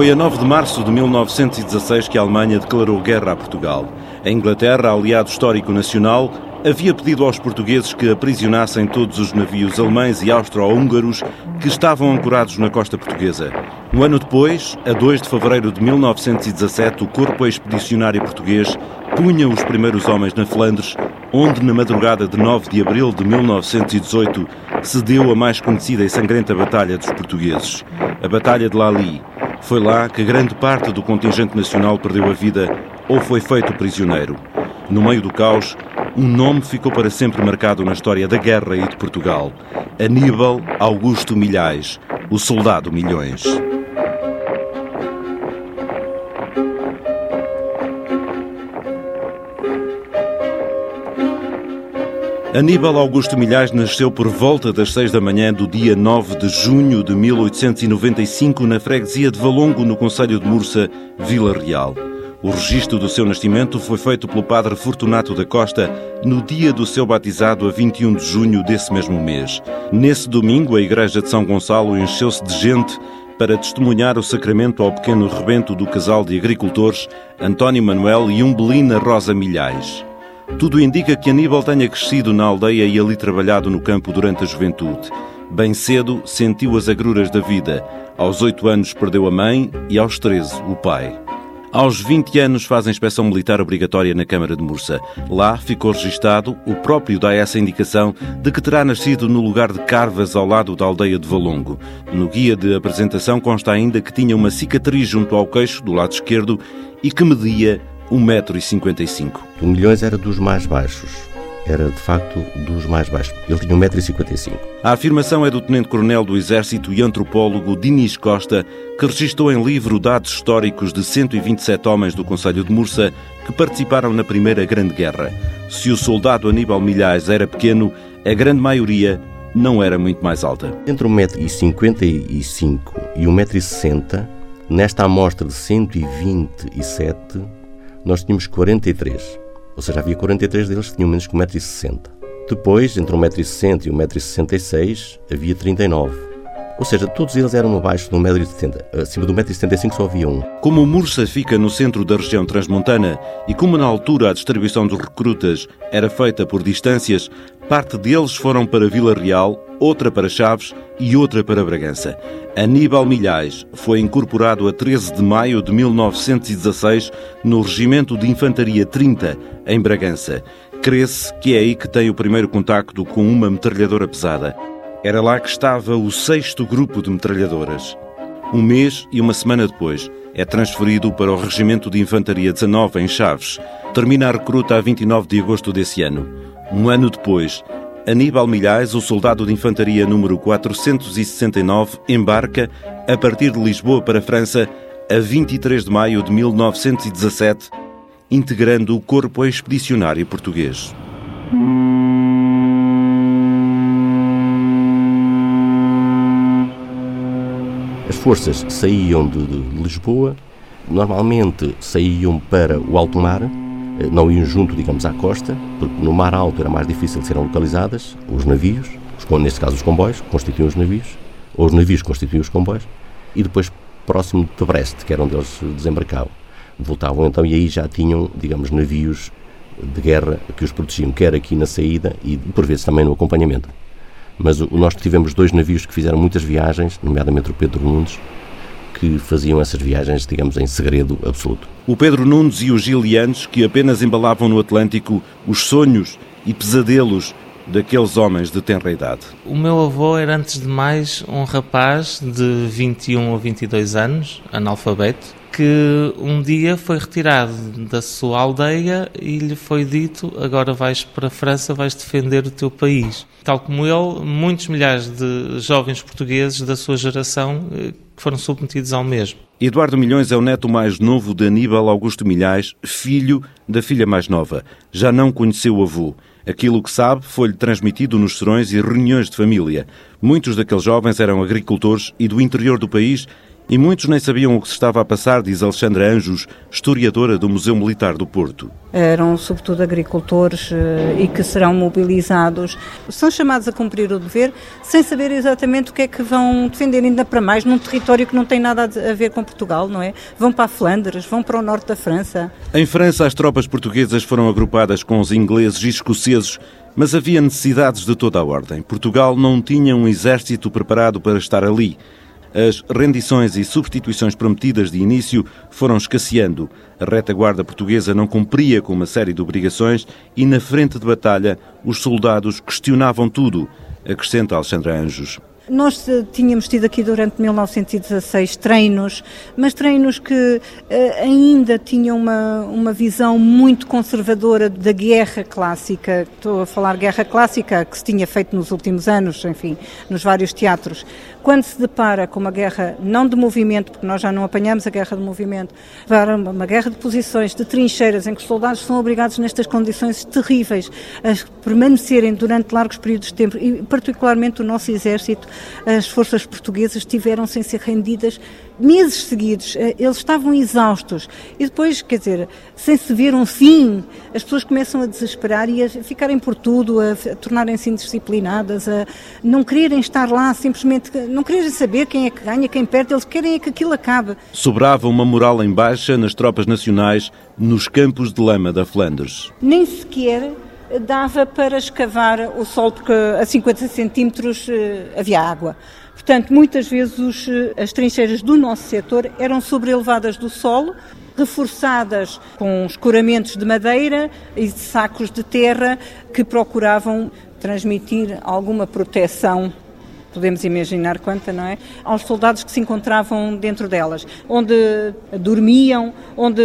Foi a 9 de março de 1916 que a Alemanha declarou guerra a Portugal. A Inglaterra, aliado histórico nacional, havia pedido aos portugueses que aprisionassem todos os navios alemães e austro-húngaros que estavam ancorados na costa portuguesa. Um ano depois, a 2 de fevereiro de 1917, o Corpo Expedicionário Português punha os primeiros homens na Flandres, onde, na madrugada de 9 de abril de 1918, se deu a mais conhecida e sangrenta Batalha dos Portugueses, a Batalha de Lali. Foi lá que grande parte do contingente nacional perdeu a vida ou foi feito prisioneiro. No meio do caos, um nome ficou para sempre marcado na história da guerra e de Portugal: Aníbal Augusto Milhais, o soldado Milhões. Aníbal Augusto Milhais nasceu por volta das seis da manhã do dia 9 de junho de 1895 na freguesia de Valongo, no Conselho de Mursa, Vila Real. O registro do seu nascimento foi feito pelo padre Fortunato da Costa no dia do seu batizado, a 21 de junho desse mesmo mês. Nesse domingo, a igreja de São Gonçalo encheu-se de gente para testemunhar o sacramento ao pequeno rebento do casal de agricultores António Manuel e Umbelina Rosa Milhais. Tudo indica que Aníbal tenha crescido na aldeia e ali trabalhado no campo durante a juventude. Bem cedo sentiu as agruras da vida. Aos oito anos perdeu a mãe e aos treze o pai. Aos 20 anos faz a inspeção militar obrigatória na Câmara de Mursa. Lá ficou registado, o próprio dá essa indicação, de que terá nascido no lugar de Carvas, ao lado da aldeia de Valongo. No guia de apresentação consta ainda que tinha uma cicatriz junto ao queixo, do lado esquerdo, e que media 1,55m. O Milhões era dos mais baixos era de facto dos mais baixos. Ele tinha 1,55m. A afirmação é do Tenente-Coronel do Exército e antropólogo Dinis Costa, que registrou em livro dados históricos de 127 homens do Conselho de Mursa que participaram na Primeira Grande Guerra. Se o soldado Aníbal Milhais era pequeno, a grande maioria não era muito mais alta. Entre 1,55m e 1,60m, nesta amostra de 127, nós tínhamos 43. Ou seja, havia 43 deles que tinham menos que 1,60m. Depois, entre 1,60m e 1,66m, havia 39. Ou seja, todos eles eram abaixo de 1,70m. Acima de 1,75m só havia um. Como Mursa fica no centro da região transmontana e como na altura a distribuição dos recrutas era feita por distâncias, parte deles foram para Vila Real, outra para Chaves e outra para Bragança. Aníbal Milhais foi incorporado a 13 de maio de 1916 no Regimento de Infantaria 30, em Bragança. Crê-se que é aí que tem o primeiro contacto com uma metralhadora pesada. Era lá que estava o sexto grupo de metralhadoras. Um mês e uma semana depois, é transferido para o Regimento de Infantaria 19, em Chaves. Termina a recruta a 29 de agosto desse ano. Um ano depois, Aníbal Milhais, o soldado de infantaria número 469, embarca a partir de Lisboa para a França a 23 de maio de 1917, integrando o Corpo Expedicionário Português. As forças saíam de, de Lisboa, normalmente saíam para o alto mar, não iam junto, digamos, à costa, porque no mar alto era mais difícil de serem localizadas os navios, os, neste caso os comboios, constituíam os navios, ou os navios constituíam os comboios, e depois próximo de Brest, que era onde eles desembarcavam. Voltavam então e aí já tinham, digamos, navios de guerra que os protegiam, quer aqui na saída e por vezes também no acompanhamento. Mas nós tivemos dois navios que fizeram muitas viagens, nomeadamente o Pedro Nunes, que faziam essas viagens, digamos, em segredo absoluto. O Pedro Nunes e os Gilianos, que apenas embalavam no Atlântico os sonhos e pesadelos daqueles homens de tenra idade. O meu avô era, antes de mais, um rapaz de 21 ou 22 anos, analfabeto, que um dia foi retirado da sua aldeia e lhe foi dito: agora vais para a França, vais defender o teu país. Tal como ele, muitos milhares de jovens portugueses da sua geração eh, foram submetidos ao mesmo. Eduardo Milhões é o neto mais novo de Aníbal Augusto Milhais, filho da filha mais nova. Já não conheceu o avô. Aquilo que sabe foi-lhe transmitido nos serões e reuniões de família. Muitos daqueles jovens eram agricultores e do interior do país E muitos nem sabiam o que se estava a passar, diz Alexandra Anjos, historiadora do Museu Militar do Porto. Eram sobretudo agricultores eh, e que serão mobilizados. São chamados a cumprir o dever sem saber exatamente o que é que vão defender, ainda para mais num território que não tem nada a ver com Portugal, não é? Vão para a Flandres, vão para o norte da França. Em França, as tropas portuguesas foram agrupadas com os ingleses e escoceses mas havia necessidades de toda a ordem. Portugal não tinha um exército preparado para estar ali. As rendições e substituições prometidas de início foram escasseando. A retaguarda portuguesa não cumpria com uma série de obrigações e, na frente de batalha, os soldados questionavam tudo, acrescenta Alexandra Anjos. Nós eh, tínhamos tido aqui durante 1916 treinos, mas treinos que eh, ainda tinham uma, uma visão muito conservadora da guerra clássica. Estou a falar guerra clássica que se tinha feito nos últimos anos, enfim, nos vários teatros. Quando se depara com uma guerra não de movimento, porque nós já não apanhamos a guerra de movimento, para uma guerra de posições, de trincheiras, em que os soldados são obrigados nestas condições terríveis a permanecerem durante largos períodos de tempo, e particularmente o nosso exército, as forças portuguesas tiveram sem ser rendidas meses seguidos, eh, eles estavam exaustos. E depois, quer dizer, sem se ver um fim, as pessoas começam a desesperar e a ficarem por tudo, a, a tornarem-se indisciplinadas, a não quererem estar lá, simplesmente não quererem saber quem é que ganha, quem perde, eles querem é que aquilo acabe. Sobrava uma moral em baixa nas tropas nacionais nos campos de lama da Flandres. Nem sequer dava para escavar o solo, porque a 50 centímetros eh, havia água. Portanto, muitas vezes os, eh, as trincheiras do nosso setor eram sobrelevadas do solo, reforçadas com escoramentos de madeira e de sacos de terra que procuravam transmitir alguma proteção podemos imaginar quanta, não é? Aos soldados que se encontravam dentro delas, onde dormiam, onde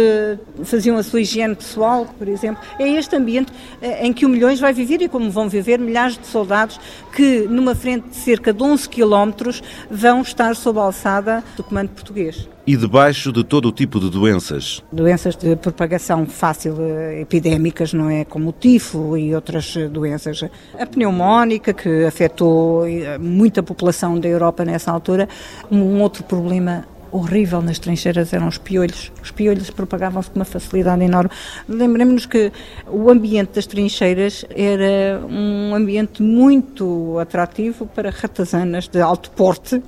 faziam a sua higiene pessoal, por exemplo. É este ambiente eh, em que o Milhões vai viver e como vão viver milhares de soldados que, numa frente de cerca de 11 quilómetros, vão estar sob a alçada do comando português e debaixo de todo o tipo de doenças. Doenças de propagação fácil, eh, epidémicas, não é? Como o tifo e outras eh, doenças. A pneumónica, que afetou eh, muita população da Europa nessa altura. Um outro problema horrível nas trincheiras eram os piolhos. Os piolhos propagavam-se com uma facilidade enorme. Lembremos-nos que o ambiente das trincheiras era um ambiente muito atrativo para ratazanas de alto porte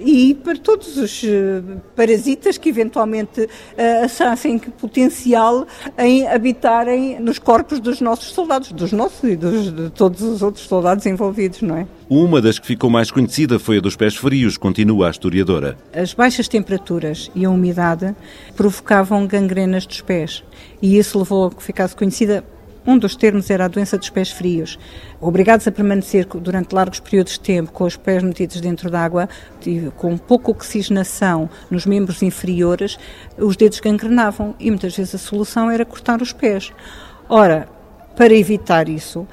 e para todos os eh, parasitas que eventualmente uh, achassem potencial em habitarem nos corpos dos nossos soldados, dos nossos e dos, de todos os outros soldados envolvidos, não é? Uma das que ficou mais conhecida foi a dos pés frios, continua a historiadora. As baixas temperaturas e a umidade provocavam gangrenas dos pés e isso levou a que ficasse conhecida um dos termos era a doença dos pés frios. Obrigados a permanecer durante largos períodos de tempo com os pés metidos dentro d'água, com pouca oxigenação nos membros inferiores, os dedos gangrenavam e muitas vezes a solução era cortar os pés. Ora, para evitar isso,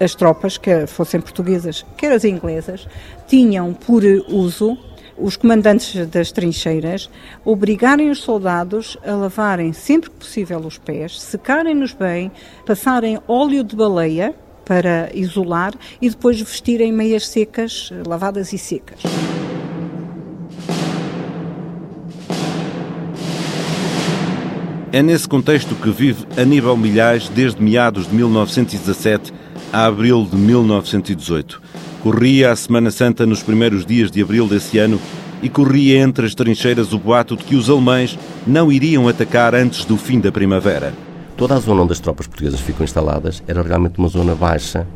as tropas, quer fossem portuguesas, quer as inglesas, tinham por uso os comandantes das trincheiras obrigarem os soldados a lavarem sempre que possível os pés, secarem-nos bem, passarem óleo de baleia para isolar e depois vestirem meias secas, lavadas e secas. É nesse contexto que vive Aníbal Milhais desde meados de 1917 a abril de 1918. Corria a Semana Santa nos primeiros dias de abril desse ano e corria entre as trincheiras o boato de que os alemães não iriam atacar antes do fim da primavera. Toda a zona onde as tropas portuguesas ficam instaladas era realmente uma zona baixa,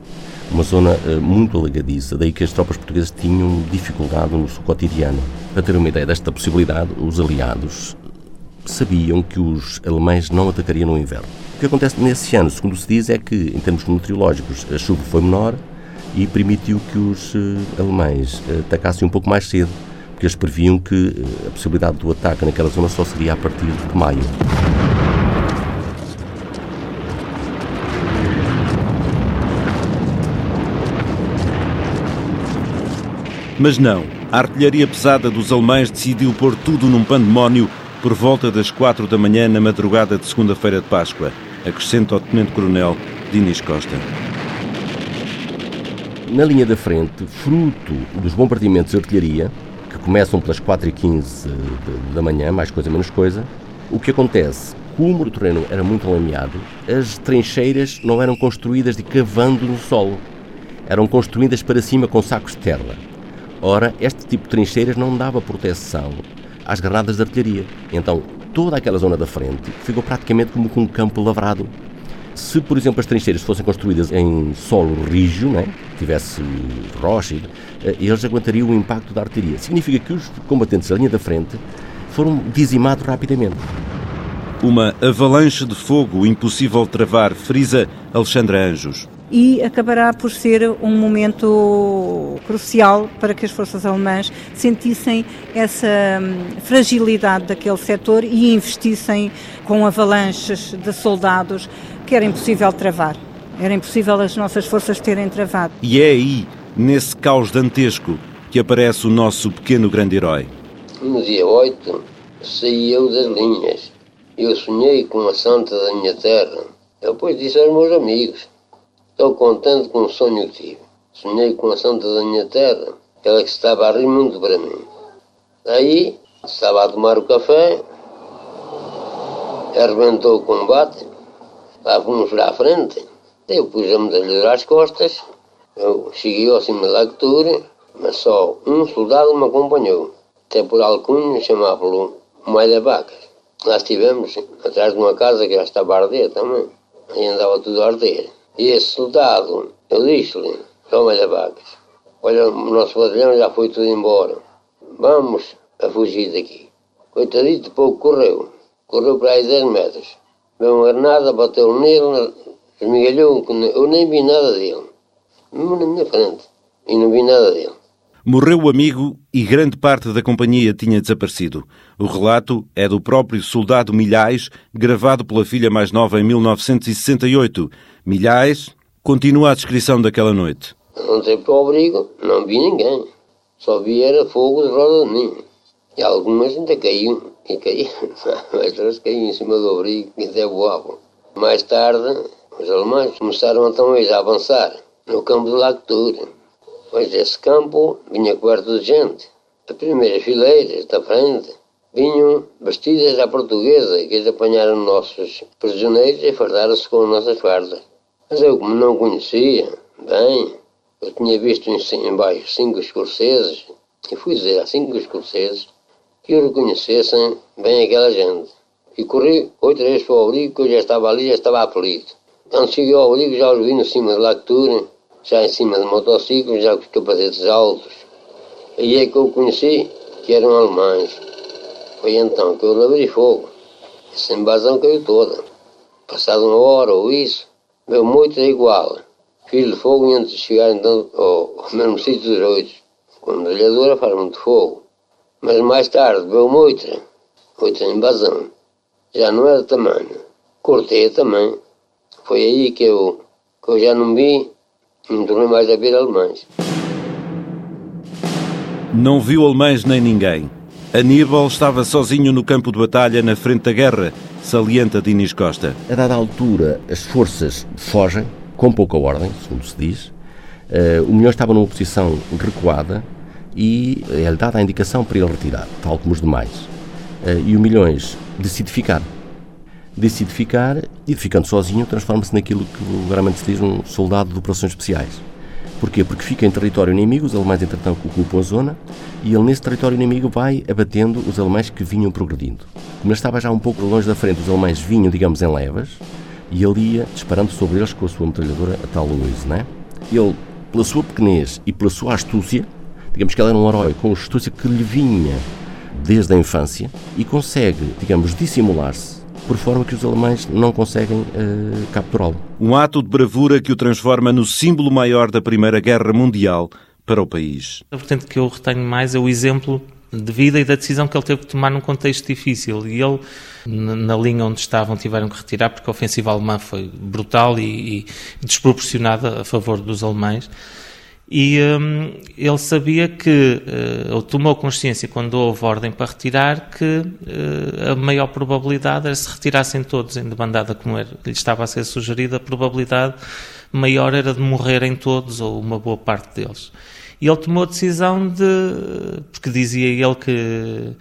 uma zona uh, muito alegadiça, daí que as tropas portuguesas tinham dificuldade no seu cotidiano. Para ter uma ideia desta possibilidade, os aliados sabiam que os alemães não atacariam no inverno. Que acontece nesse ano, segundo se diz, é que, em termos meteorológicos, a chuva foi menor e permitiu que os uh, alemães uh, atacassem um pouco mais cedo, porque eles previam que uh, a possibilidade do ataque naquela zona só seria a partir de maio. Mas não, a artilharia pesada dos alemães decidiu pôr tudo num pandemónio por volta das quatro da manhã na madrugada de segunda-feira de Páscoa acrescenta o Tenente-Coronel Dinis Costa. Na linha da frente, fruto dos bombardeamentos de artilharia, que começam pelas 4h15 da manhã, mais coisa menos coisa. O que acontece? Como o terreno era muito lameado, as trincheiras não eram construídas de cavando no solo, eram construídas para cima com sacos de terra. Ora, este tipo de trincheiras não dava proteção às granadas de artilharia. Então, toda aquela zona da frente ficou praticamente como um campo lavrado. Se, por exemplo, as trincheiras fossem construídas em solo rígido, né, tivesse rocha, eh, eles aguentariam o impacto da artilharia. Significa que os combatentes da linha da frente foram dizimados rapidamente. Uma avalanche de fogo impossível de travar, frisa Alexandra Anjos e acabará por ser um momento crucial para que as forças alemãs sentissem essa hum, fragilidade daquele setor e investissem com avalanches de soldados que era impossível travar. Era impossível as nossas forças terem travado. E é aí, nesse caos dantesco, que aparece o nosso pequeno grande herói. No dia 8, saí eu das linhas. Eu sonhei com a santa da minha terra. Depois disse aos meus amigos Estou contente com o sonho que tive. Sonhei com a santa da minha terra, ela que estava a rir muito para mim. Daí, estava a tomar o café, arrebentou o combate, lá fomos para a frente, eu pus a medalha às costas, eu cheguei ao cima da altura, mas só um soldado me acompanhou, até por alcunha chamava-lo Malha Vacas. Lá estivemos atrás de uma casa que já estava a arder também, aí andava tudo a arder. E esse soldado, eu disse-lhe, toma da vacas, olha, o nosso batalhão já foi tudo embora, vamos a fugir daqui. Coitadito, pouco correu, correu para aí 10 metros, veio uma granada, bateu nele, esmigalhou, eu nem vi nada dele, na minha frente, e não vi nada dele. Morreu o amigo e grande parte da companhia tinha desaparecido. O relato é do próprio soldado Milhais, gravado pela filha mais nova em 1968. Milhais continua a descrição daquela noite. Entrei para o abrigo, não vi ninguém. Só vi era fogo de roda de ninho. E algumas ainda caíam. E caíam. Outras caíam em cima do abrigo e até voavam. Mais tarde, os alemães começaram então a avançar no campo de Lactura pois esse campo vinha coberto de gente. As primeiras fileiras da frente vinham vestidas à portuguesa, que eles apanharam nossos prisioneiros e fardaram-se com as nossas fardas. Mas eu, como não conhecia bem, eu tinha visto em baixo cinco escoceses, e fui dizer a cinco escoceses que o reconhecessem bem aquela gente. E corri outra vez para o abrigo, que eu já estava ali, já estava apelido. Quando cheguei ao abrigo, já os vi no cima de lactura, já em cima de motociclos, já com os capacetes altos. Aí é que eu conheci que eram alemães. Foi então que eu abri fogo. Essa invasão caiu toda. Passado uma hora ou isso, veio muito igual. Fiz de fogo antes de chegar então ao, mesmo sítio dos oito. A medalhadora faz muito fogo. Mas mais tarde veio outra, outra invasão. Já não era tamanho. Cortei também. Foi aí que eu, que eu já não vi não tornei mais a ver alemães. Não viu alemães nem ninguém. Aníbal estava sozinho no campo de batalha na frente da guerra, salienta Dinis Costa. A dada altura, as forças fogem, com pouca ordem, segundo se diz. Uh, o Milhão estava numa posição recuada e é-lhe dada a indicação para ele retirar, tal como os demais. Uh, e o Milhões decide ficar decide ficar e, ficando sozinho, transforma-se naquilo que vulgarmente se diz um soldado de operações especiais. Porquê? Porque fica em território inimigo, os alemães, entretanto, ocupam a zona, e ele, nesse território inimigo, vai abatendo os alemães que vinham progredindo. Ele estava já um pouco longe da frente, os alemães vinham, digamos, em levas, e ele ia disparando sobre eles com a sua metralhadora, a tal Louise, né? Ele, pela sua pequenez e pela sua astúcia, digamos que ele era um herói com astúcia que lhe vinha desde a infância e consegue, digamos, dissimular-se por forma que os alemães não conseguem uh, capturá-lo. Um ato de bravura que o transforma no símbolo maior da Primeira Guerra Mundial para o país. A vertente que eu retenho mais é o exemplo de vida e da decisão que ele teve que tomar num contexto difícil. E ele, na linha onde estavam, tiveram que retirar porque a ofensiva alemã foi brutal e, e desproporcionada a favor dos alemães e um, ele sabia que, uh, ou tomou consciência quando houve ordem para retirar, que uh, a maior probabilidade era se retirassem todos em debandada como era, lhe estava a ser sugerida, a probabilidade maior era de morrerem todos ou uma boa parte deles. E ele tomou a decisão de. porque dizia ele que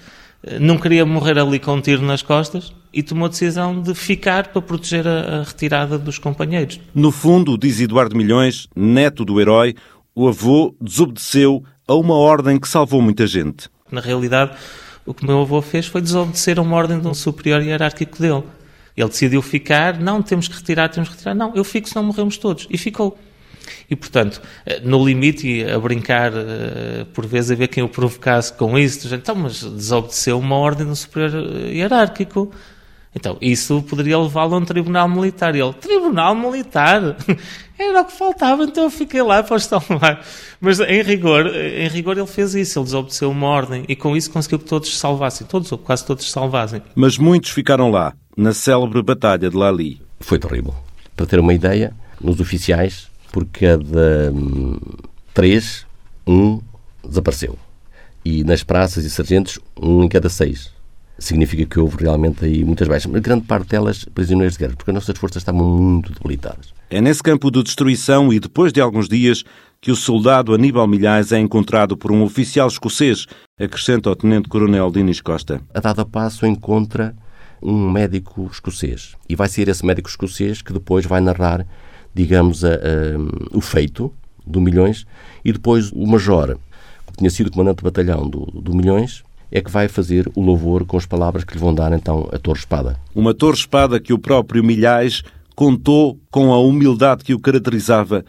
não queria morrer ali com um tiro nas costas e tomou a decisão de ficar para proteger a retirada dos companheiros. No fundo, diz Eduardo Milhões, neto do herói, o avô desobedeceu a uma ordem que salvou muita gente. Na realidade, o que o meu avô fez foi desobedecer a uma ordem de um superior hierárquico dele. Ele decidiu ficar, não, temos que retirar, temos que retirar. Não, eu fico, senão morremos todos. E ficou. E, portanto, eh, no limite, e a brincar, eh, por vezes, a ver quem o provocasse com isso, então, mas desobedeceu uma ordem do superior eh, hierárquico. Então, isso poderia levá-lo a um tribunal militar. E ele, tribunal militar? Era o que faltava, então eu fiquei lá para estar lá. Mas, em rigor, em rigor, ele fez isso. Ele desobedeceu uma ordem e, com isso, conseguiu que todos se salvassem. Todos, ou quase todos se salvassem. Mas muitos ficaram lá, na célebre Batalha de Lali. Foi terrível. Para ter uma ideia, nos oficiais, por cada hum, três, um desapareceu. E nas praças e sargentos, um em cada seis significa que houve realmente aí muitas baixas, mas grande parte delas prisioneiros de guerra, porque as nossas forças estavam muito debilitadas. É nesse campo de destruição e depois de alguns dias que o soldado Aníbal Milhais é encontrado por um oficial escocês, acrescenta o tenente-coronel Dinis Costa. A dada passo encontra um médico escocês e vai ser esse médico escocês que depois vai narrar, digamos, a, a, o feito do Milhões e depois o major, que tinha sido comandante do batalhão do, do Milhões, é que vai fazer o louvor com as palavras que lhe vão dar então a Torre Espada. Uma Torre Espada que o próprio Milhais contou com a humildade que o caracterizava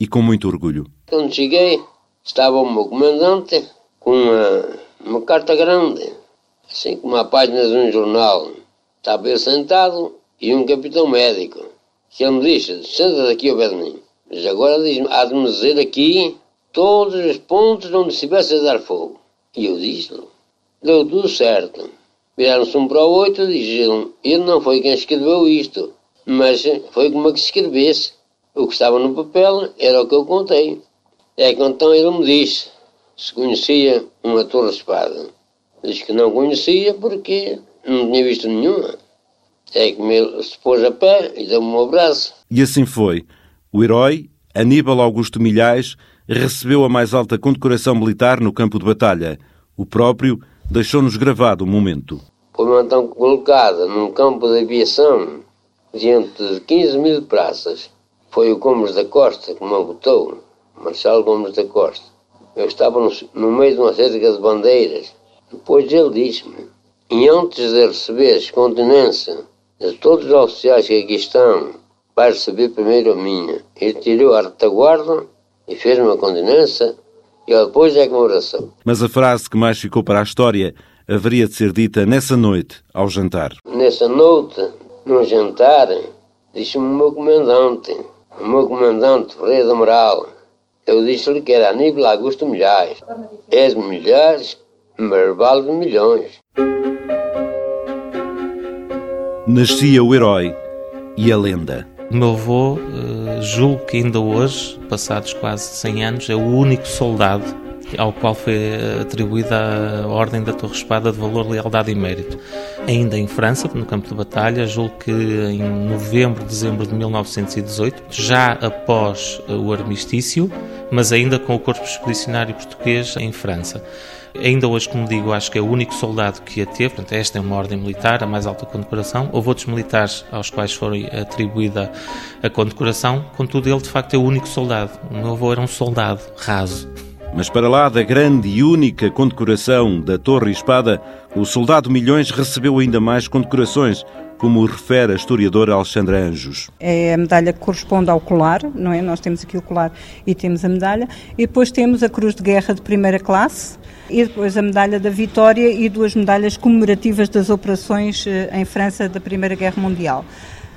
e com muito orgulho. Quando cheguei, estava o meu comandante com uma, uma carta grande, assim como a página de um jornal. Estava eu sentado e um capitão médico, que ele me disse, senta daqui ao pé de mim. Mas agora diz há de me dizer aqui todos os pontos onde estivesse a dar fogo. E eu disse-lhe, deu tudo certo. Viraram-se um para o outro e diziam: Ele não foi quem escreveu isto, mas foi como que se escrevesse. O que estava no papel era o que eu contei. É que então ele me disse se conhecia uma torre-espada. Diz que não conhecia porque não tinha visto nenhuma. É que me se pôs a pé e deu-me um abraço. E assim foi. O herói, Aníbal Augusto Milhais, recebeu a mais alta condecoração militar no campo de batalha. O próprio deixou-nos gravado o momento. Foi então colocada num campo de aviação diante de 15 mil praças. Foi o Gomes da Costa que me botou, Marcelo Gomes da Costa. Eu estava no, no meio de uma cerca de bandeiras. Depois ele disse-me, e antes de receber a continência de todos os oficiais que aqui estão, vai receber primeiro a minha. Ele tirou a retaguarda e fez uma continência e depois é que oração. Mas a frase que mais ficou para a história haveria de ser dita nessa noite, ao jantar. Nessa noite, no jantar, disse-me o meu comandante, o meu comandante Ferreira Moral. Eu disse-lhe que era Aníbal Augusto Milhares. És milhares, mas vale de milhões. Nascia o herói e a lenda. O meu avô, uh, julgo que ainda hoje, passados quase 100 anos, é o único soldado ao qual foi eh, atribuída a Ordem da Torre Espada de Valor, Lealdade e Mérito. Ainda em França, no campo de batalha, julgo que em novembro, dezembro de 1918, já após eh, o armistício, mas ainda com o Corpo Expedicionário Português em França. Ainda hoje, como digo, acho que é o único soldado que a teve, portanto, esta é uma ordem militar, a mais alta condecoração. Houve outros militares aos quais foi atribuída a condecoração, contudo, ele de facto é o único soldado. O meu avô era um soldado raso. Mas para lá da grande e única condecoração da Torre e Espada, o soldado Milhões recebeu ainda mais condecorações, como refere a historiadora Alexandra Anjos. É a medalha que corresponde ao colar, não é? Nós temos aqui o colar e temos a medalha. E depois temos a Cruz de Guerra de primeira classe, e depois a medalha da Vitória e duas medalhas comemorativas das operações eh, em França da Primeira Guerra Mundial.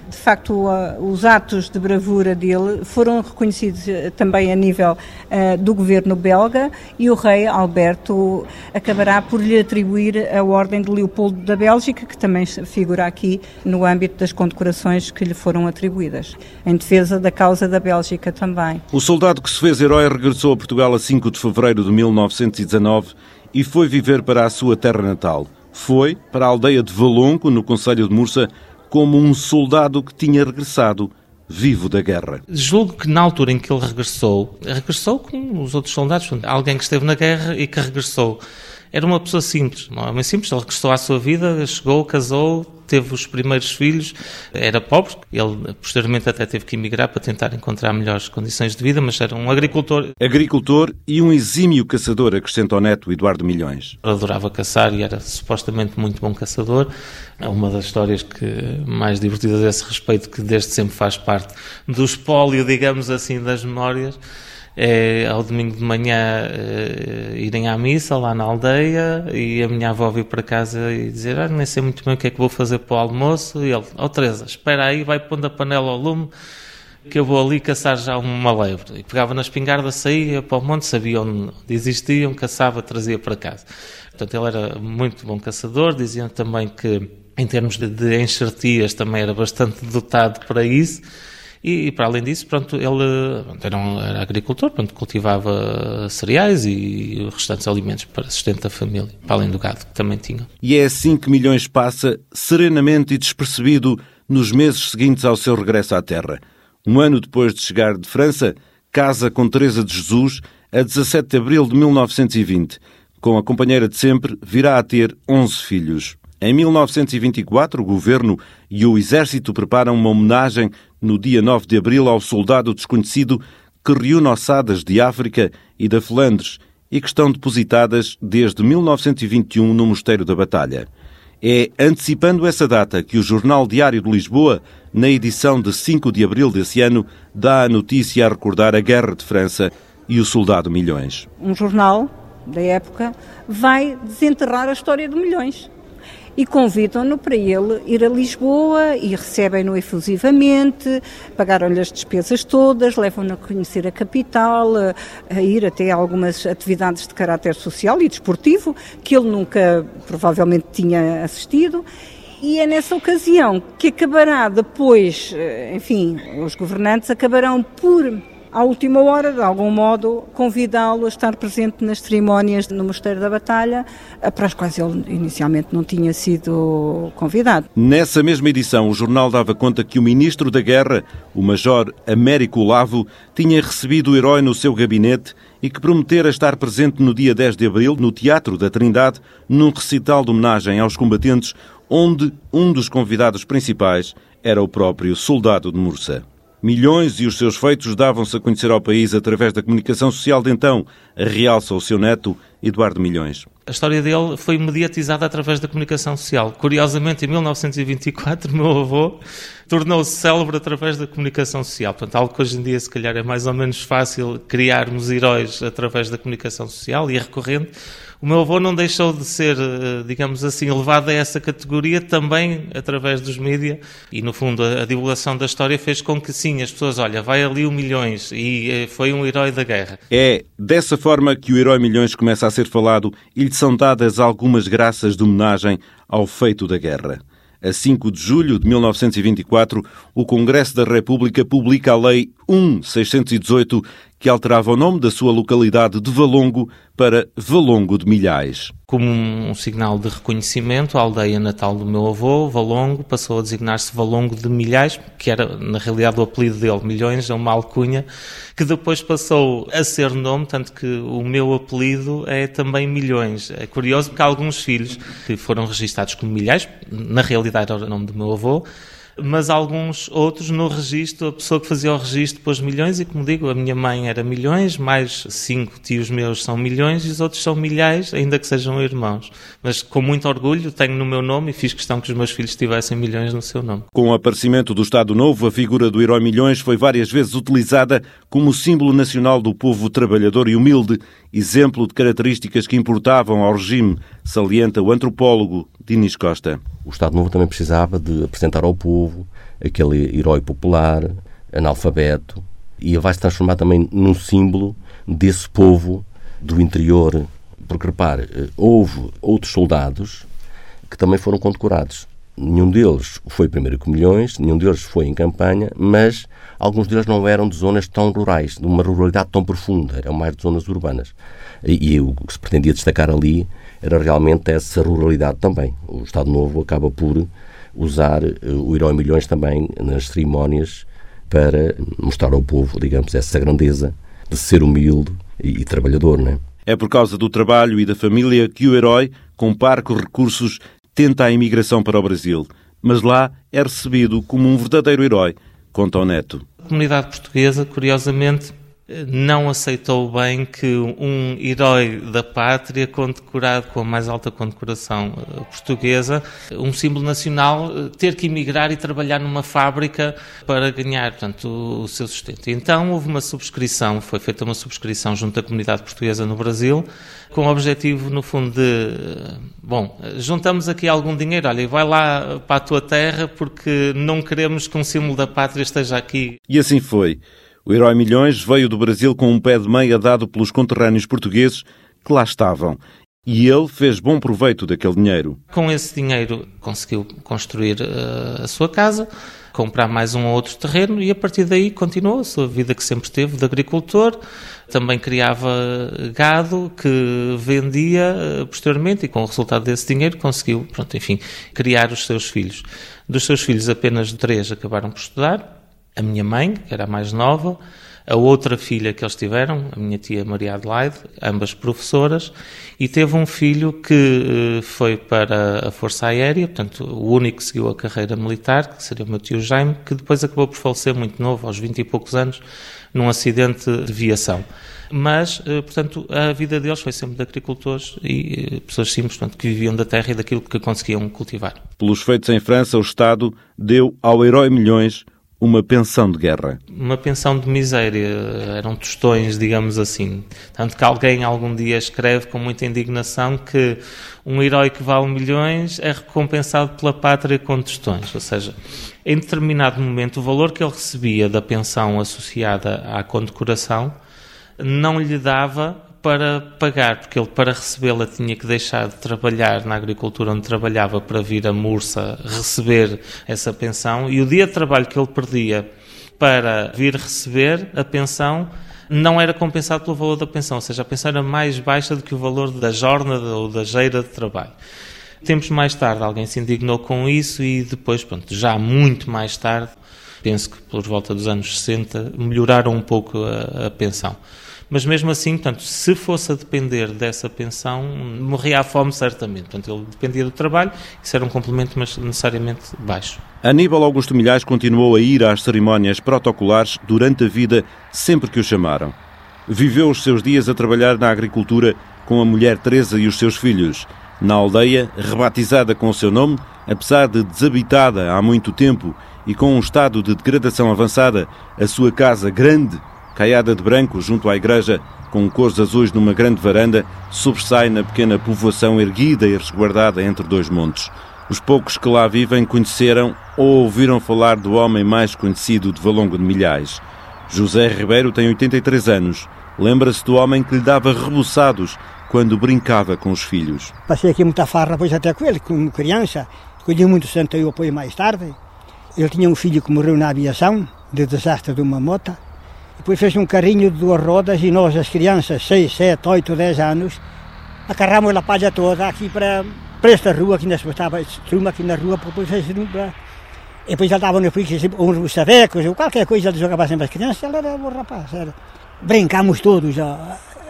De facto, os atos de bravura dele foram reconhecidos eh, também a nível uh, do governo belga e o rei Alberto acabará por lhe atribuir a Ordem de Leopoldo da Bélgica, que também figura aqui no âmbito das condecorações que lhe foram atribuídas, em defesa da causa da Bélgica também. O soldado que se fez herói regressou a Portugal a 5 de fevereiro de 1919 e foi viver para a sua terra natal. Foi para a aldeia de Valongo, no Conselho de Mursa, como um soldado que tinha regressado vivo da guerra. Julgo que na altura em que ele regressou, regressou com os outros soldados, alguém que esteve na guerra e que regressou. Era uma pessoa simples, um homem simples, ele regressou à sua vida, chegou, casou, teve os primeiros filhos, era pobre, ele posteriormente até teve que emigrar para tentar encontrar melhores condições de vida, mas era um agricultor. Agricultor e um exímio caçador, acrescenta o neto Eduardo Milhões. Adorava caçar e era supostamente muito bom caçador. É uma das histórias que mais divertidas a esse respeito, que desde sempre faz parte do espólio, digamos assim, das memórias é ao domingo de manhã uh, irem à missa lá na aldeia e a minha avó vir para casa e dizer ah, nem sei muito bem o que é que vou fazer para o almoço e ele, oh Teresa, espera aí, vai pondo a panela ao lume que eu vou ali caçar já uma lebre. E pegava na espingarda, saía para o monte, sabia onde existiam, caçava, trazia para casa. Portanto, ele era muito bom caçador, diziam também que em termos de, de enxertias também era bastante dotado para isso. E, e, para além disso, pronto, ele era, um, era agricultor, pronto, cultivava cereais e restantes alimentos para sustento da família, para além do gado que também tinha. E é assim que Milhões passa, serenamente e despercebido, nos meses seguintes ao seu regresso à terra. Um ano depois de chegar de França, casa com Teresa de Jesus a 17 de abril de 1920. Com a companheira de sempre, virá a ter 11 filhos. Em 1924, o governo e o exército preparam uma homenagem no dia 9 de abril ao soldado desconhecido que reúne ossadas de África e da Flandres e que estão depositadas desde 1921 no Mosteiro da Batalha. É antecipando essa data que o Jornal Diário de Lisboa, na edição de 5 de abril desse ano, dá a notícia a recordar a Guerra de França e o Soldado Milhões. Um jornal da época vai desenterrar a história de Milhões e convidam-no para ele ir a Lisboa e recebem-no efusivamente, pagaram-lhe as despesas todas, levam-no a conhecer a capital, a, ir até algumas atividades de caráter social e desportivo que ele nunca provavelmente tinha assistido. E é nessa ocasião que acabará depois, eh, enfim, os governantes acabarão por à última hora, de algum modo, convidá-lo a estar presente nas cerimónias no Mosteiro da Batalha, eh, para as quais ele inicialmente não tinha sido convidado. Nessa mesma edição, o jornal dava conta que o ministro da Guerra, o Major Américo Lavo, tinha recebido o herói no seu gabinete e que prometera estar presente no dia 10 de abril, no Teatro da Trindade, num recital de homenagem aos combatentes, onde um dos convidados principais era o próprio soldado de Mursa. Milhões e os seus feitos davam-se a conhecer ao país através da comunicação social de então, realça o seu neto, Eduardo Milhões. A história dele foi mediatizada através da comunicação social. Curiosamente, em 1924, meu avô tornou-se célebre através da comunicação social. Portanto, algo que hoje em dia, se calhar, é mais ou menos fácil criarmos heróis através da comunicação social e é recorrente o meu avô não deixou de ser, eh, digamos assim, elevado a essa categoria também através dos mídias e, no fundo, a, a, divulgação da história fez com que, sim, as pessoas, olha, vai ali o Milhões e eh, foi um herói da guerra. É dessa forma que o herói Milhões começa a ser falado e lhe são dadas algumas graças de homenagem ao feito da guerra. A 5 de julho de 1924, o Congresso da República publica a Lei 1.618, que alterava o nome da sua localidade de Valongo para Valongo de Milhais. Como um sinal de reconhecimento, a aldeia natal do meu avô, Valongo, passou a designar-se Valongo de Milhais, que era na realidade o apelido dele, Milhões, é uma alcunha, que depois passou a ser nome, tanto que o meu apelido é também Milhões. É curioso porque há alguns filhos que foram registados como Milhais, na realidade era o nome do meu avô, mas alguns outros no registro, a pessoa que fazia o registro pôs milhões e, como digo, a minha mãe era milhões, mais cinco tios meus são milhões e os outros são milhares, ainda que sejam irmãos. Mas com muito orgulho tenho no meu nome e fiz questão que os meus filhos tivessem milhões no seu nome. Com o aparecimento do Estado Novo, a figura do herói Milhões foi várias vezes utilizada como símbolo nacional do povo trabalhador e humilde, exemplo de características que importavam ao regime, salienta o antropólogo Dinis Costa. O Estado Novo também precisava de apresentar ao povo aquele herói popular, analfabeto, e vai se transformar também num símbolo desse povo do interior. Porque, repare, eh, houve outros soldados que também foram condecorados. Nenhum deles foi primeiro com milhões, nenhum deles foi em campanha, mas alguns deles não eram de zonas tão rurais, de uma ruralidade tão profunda, eram mais de zonas urbanas. E, e o que se pretendia destacar ali era realmente essa ruralidade também. O Estado Novo acaba por usar uh, o Herói Milhões também nas cerimónias para mostrar ao povo, digamos, essa grandeza de ser humilde e, e trabalhador, não é? É por causa do trabalho e da família que o herói, com parcos recursos, tenta a imigração para o Brasil. Mas lá é recebido como um verdadeiro herói, conta o neto. A comunidade portuguesa, curiosamente, não aceitou bem que um herói da pátria, condecorado com a mais alta condecoração eh, portuguesa, um símbolo nacional, eh, ter que emigrar e trabalhar numa fábrica para ganhar portanto, o seu sustento. Então houve uma subscrição, foi feita uma subscrição junto à comunidade portuguesa no Brasil, com o objetivo, no fundo, de, eh, bom, juntamos aqui algum dinheiro, olha, vai lá para a tua terra porque não queremos que um símbolo da pátria esteja aqui. E assim foi. O herói Milhões veio do Brasil com um pé de meia dado pelos conterrâneos portugueses que lá estavam. E ele fez bom proveito daquele dinheiro. Com esse dinheiro conseguiu construir uh, a sua casa, comprar mais um ou outro terreno e a partir daí continuou a sua vida que sempre teve de agricultor. Também criava gado que vendia uh, posteriormente e com o resultado desse dinheiro conseguiu, pronto, enfim, criar os seus filhos. Dos seus filhos apenas três acabaram por estudar a minha mãe, que era a mais nova, a outra filha que eles tiveram, a minha tia Maria Adelaide, ambas professoras, e teve um filho que eh, foi para a Força Aérea, portanto, o único que seguiu a carreira militar, que seria o meu tio Jaime, que depois acabou por falecer muito novo, aos 20 e poucos anos, num acidente de viação. Mas, eh, portanto, a vida deles foi sempre de agricultores e eh, pessoas simples, portanto, que viviam da terra e daquilo que conseguiam cultivar. Pelos feitos em França, o Estado deu ao herói milhões uma pensão de guerra. Uma pensão de miséria, eram tostões, digamos assim. Tanto que alguém algum dia escreve com muita indignação que um herói que vale milhões é recompensado pela pátria com tostões. Ou seja, em determinado momento, o valor que ele recebia da pensão associada à condecoração não lhe dava para pagar, porque ele para recebê-la tinha que deixar de trabalhar na agricultura onde trabalhava para vir a Mursa receber essa pensão e o dia de trabalho que ele perdia para vir receber a pensão não era compensado pelo valor da pensão, ou seja, a pensão era mais baixa do que o valor da jornada ou da geira de trabalho. Tempos mais tarde alguém se indignou com isso e depois, pronto, já muito mais tarde, penso que por volta dos anos 60, melhoraram um pouco a, a pensão. Mas mesmo assim, portanto, se fosse a depender dessa pensão, morria à fome certamente. Portanto, ele dependia do trabalho, isso era um complemento, mas necessariamente baixo. Aníbal Augusto Milhais continuou a ir às cerimónias protocolares durante a vida, sempre que o chamaram. Viveu os seus dias a trabalhar na agricultura com a mulher Teresa e os seus filhos. Na aldeia, rebatizada com o seu nome, apesar de desabitada há muito tempo e com um estado de degradação avançada, a sua casa grande caiada de branco junto à igreja, com cores azuis numa grande varanda, sobressai na pequena povoação erguida e resguardada entre dois montes. Os poucos que lá vivem conheceram ou ouviram falar do homem mais conhecido de Valongo de Milhais. José Ribeiro tem 83 anos. Lembra-se do homem que lhe dava rebuçados quando brincava com os filhos. Passei aqui muita farra pois até com ele, como criança. Cuidei muito santo e apoio mais tarde. Ele tinha um filho que morreu na aviação, de desastre de uma moto. Depois fez um carrinho de duas rodas e nós, as crianças, 6, 7, 8, 10 anos, acarramos a palha toda aqui para, para esta rua, que ainda estava estruma aqui na rua, depois fez para... E depois estava no frio, uns savecos, ou qualquer coisa, ele jogava sempre as crianças, ele era bom rapaz. Era. Brincamos todos,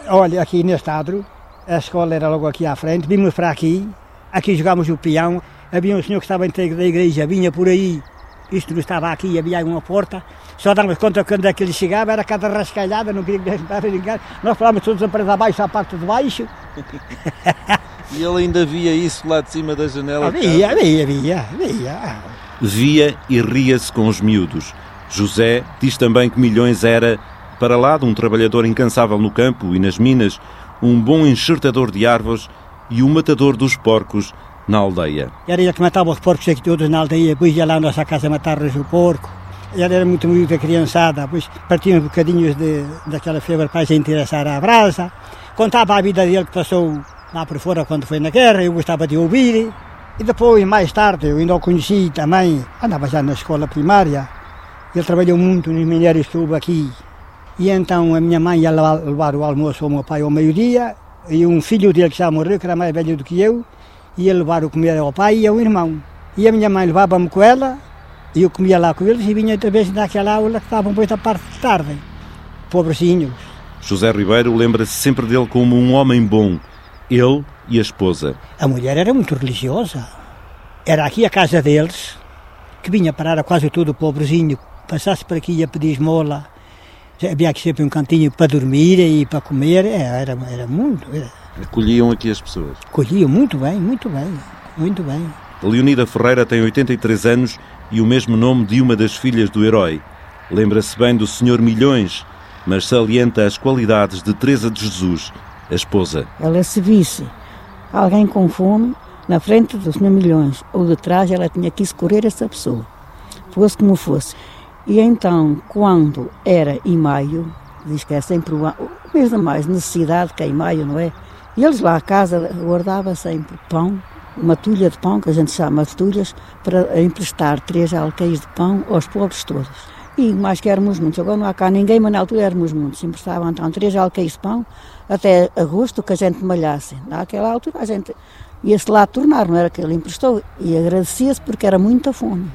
olha, aqui neste adro, a escola era logo aqui à frente, vimos para aqui, aqui jogámos o peão, havia um senhor que estava dentro da igreja, vinha por aí, isto não estava aqui, havia uma porta, só dávamos conta que quando é que ele chegava, era cada rascalhada, não queria estar ninguém. Nós falávamos todos a parede abaixo, à parte de baixo. e ele ainda via isso lá de cima da janela? Via, via, via, via. Via e ria-se com os miúdos. José diz também que Milhões era, para lá de um trabalhador incansável no campo e nas minas, um bom enxertador de árvores e o matador dos porcos na aldeia. Era ele que matava os porcos aqui todos na aldeia, depois ia lá à nossa casa matar-lhes o porco. Ele era muito muito da criançada, depois partiam bocadinhos de, daquela febre para gente interessar à brasa. Contava a vida dele que passou lá por fora quando foi na guerra, eu gostava de ouvir. E depois, mais tarde, eu ainda o conheci também, andava já na escola primária. Ele trabalhou muito nos minérios que houve aqui. E então a minha mãe ia levar o almoço ao meu pai ao meio-dia, e um filho dele que já morreu, que era mais velho do que eu, ia levar o comer ao pai e ao irmão. E a minha mãe levava-me com ela, E eu comia lá com eles e vinha outra vez naquela aula que estavam depois da parte de tarde. Pobrezinhos. José Ribeiro lembra-se sempre dele como um homem bom. Ele e a esposa. A mulher era muito religiosa. Era aqui a casa deles, que vinha parar a quase todo o pobrezinho, passasse por aqui e ia pedir esmola. Havia aqui sempre um cantinho para dormir e para comer, é, era, era muito. Era. Acolhiam aqui as pessoas. Acolhiam muito bem, muito bem, muito bem. Leonida Ferreira tem 83 anos e o mesmo nome de uma das filhas do herói. Lembra-se bem do Senhor Milhões, mas salienta as qualidades de Teresa de Jesus, a esposa. Ela se visse alguém com fome na frente do Senhor Milhões ou de trás, ela tinha que escorrer essa pessoa, fosse como fosse. E então, quando era em maio, diz que é sempre o mês de mais necessidade, que é em maio, não é? E eles lá a casa guardava sempre pão, uma tulha de pão, que a gente chama de tulhas, para emprestar três alqueires de pão aos pobres todos. E mais que éramos muitos, agora não há cá ninguém, mas na altura éramos muitos. Emprestavam então três alqueires de pão até agosto que a gente malhasse. Naquela altura a gente ia-se lá tornar, não era que ele emprestou. E agradecia-se porque era muita fome.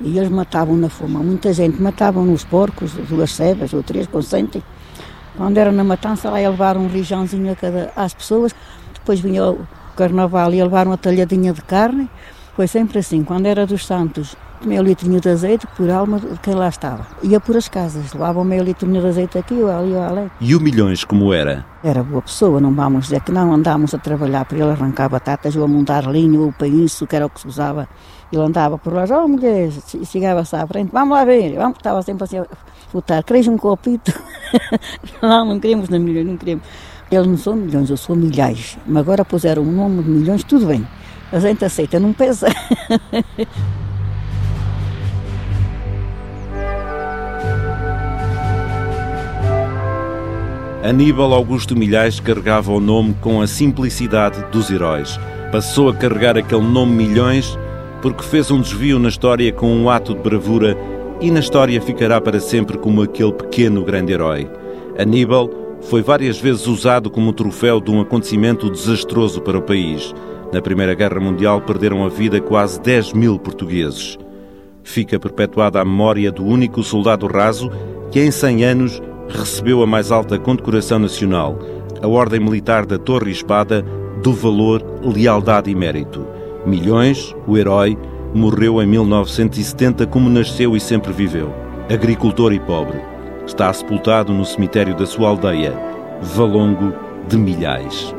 E eles matavam na fome. Muita gente matavam nos porcos, duas cebas ou três, consentem. Quando era na matança, lá ia levar um rijãozinho a cada, às pessoas. Depois vinha o carnaval e levar uma talhadinha de carne. Foi sempre assim. Quando era dos santos, meio litrinho de azeite por alma de quem lá estava. Ia por as casas, levavam meio litrinho de azeite aqui ou ali ou ali. E o Milhões como era? Era boa pessoa, não vamos dizer que não. Andámos a trabalhar para ele arrancar batatas ou a montar linho ou painço, que era o que se usava. Ele andava por lá, oh mulher, chegava-se à frente, vamos lá ver, vamos, estava sempre assim a botar, queres um copito? não, não queremos milhões, não queremos. Eles não são milhões, eu sou milhares. Mas agora puseram um nome de milhões, tudo bem. A gente aceita, não pesa. Aníbal Augusto Milhais carregava o nome com a simplicidade dos heróis. Passou a carregar aquele nome Milhões porque fez um desvio na história com um ato de bravura e na história ficará para sempre como aquele pequeno grande herói. Aníbal foi várias vezes usado como troféu de um acontecimento desastroso para o país. Na Primeira Guerra Mundial perderam a vida quase 10 mil portugueses. Fica perpetuada a memória do único soldado raso que em 100 anos recebeu a mais alta condecoração nacional, a Ordem Militar da Torre e Espada, do valor Lealdade e Mérito. Milhões, o herói, morreu em 1970 como nasceu e sempre viveu. Agricultor e pobre. Está sepultado no cemitério da sua aldeia, Valongo de Milhais.